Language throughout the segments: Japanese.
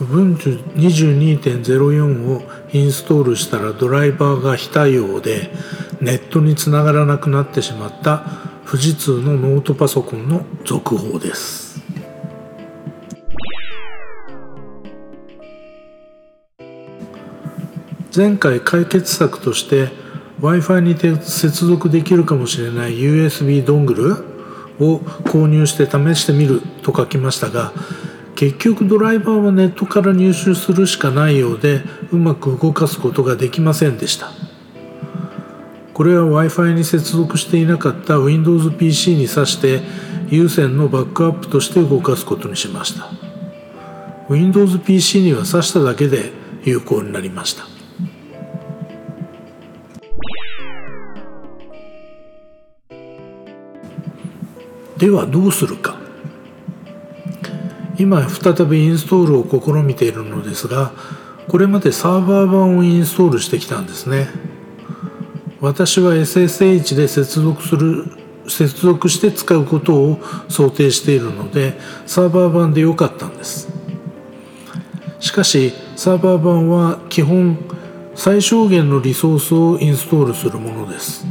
Ubuntu 22.04をインストールしたらドライバーが非対応でネットにつながらなくなってしまった富士通のノートパソコンの続報です。前回解決策として Wi-Fi に接続できるかもしれない USB ドングルを購入して試してみると書きましたが結局ドライバーはネットから入手するしかないようでうまく動かすことができませんでした。これは Wi-Fi に接続していなかった Windows PC に挿して有線のバックアップとして動かすことにしました。Windows PC には挿しただけで有効になりました。ではどうするか。今再びインストールを試みているのですがこれまでサーバー版をインストールしてきたんですね。私は SSH で接続する接続して使うことを想定しているのでサーバー版で良かったんです。しかしサーバー版は基本最小限のリソースをインストールするものです。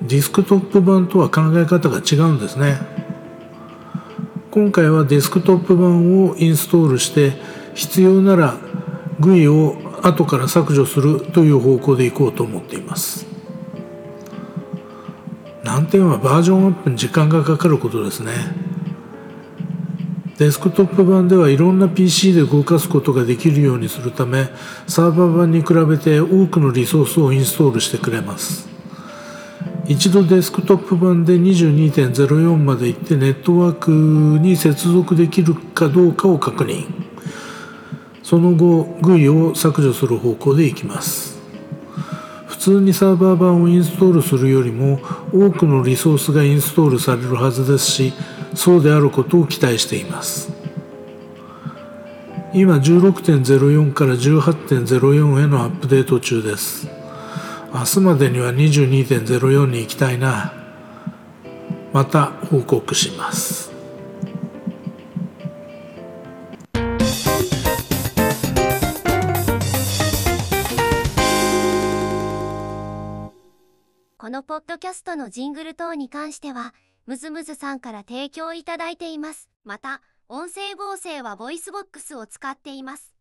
ディスクトップ版とは考え方が違うんですね。今回はデスクトップ版をインストールして必要なら GUI を後から削除するという方向でいこうと思っています。難点はバージョンアップに時間がかかることですね。デスクトップ版ではいろんな PC で動かすことができるようにするためサーバー版に比べて多くのリソースをインストールしてくれます。一度デスクトップ版で22.04まで行ってネットワークに接続できるかどうかを確認。その後 GUI を削除する方向でいきます。普通にサーバー版をインストールするよりも多くのリソースがインストールされるはずですしそうであることを期待しています。今16.04から18.04へのアップデート中です。明日までには22.04に行きたいなまた報告しますこのポッドキャストのジングル等に関しては、ムズムズさんから提供いただいています。また、音声合成は VOICEVOX を使っています。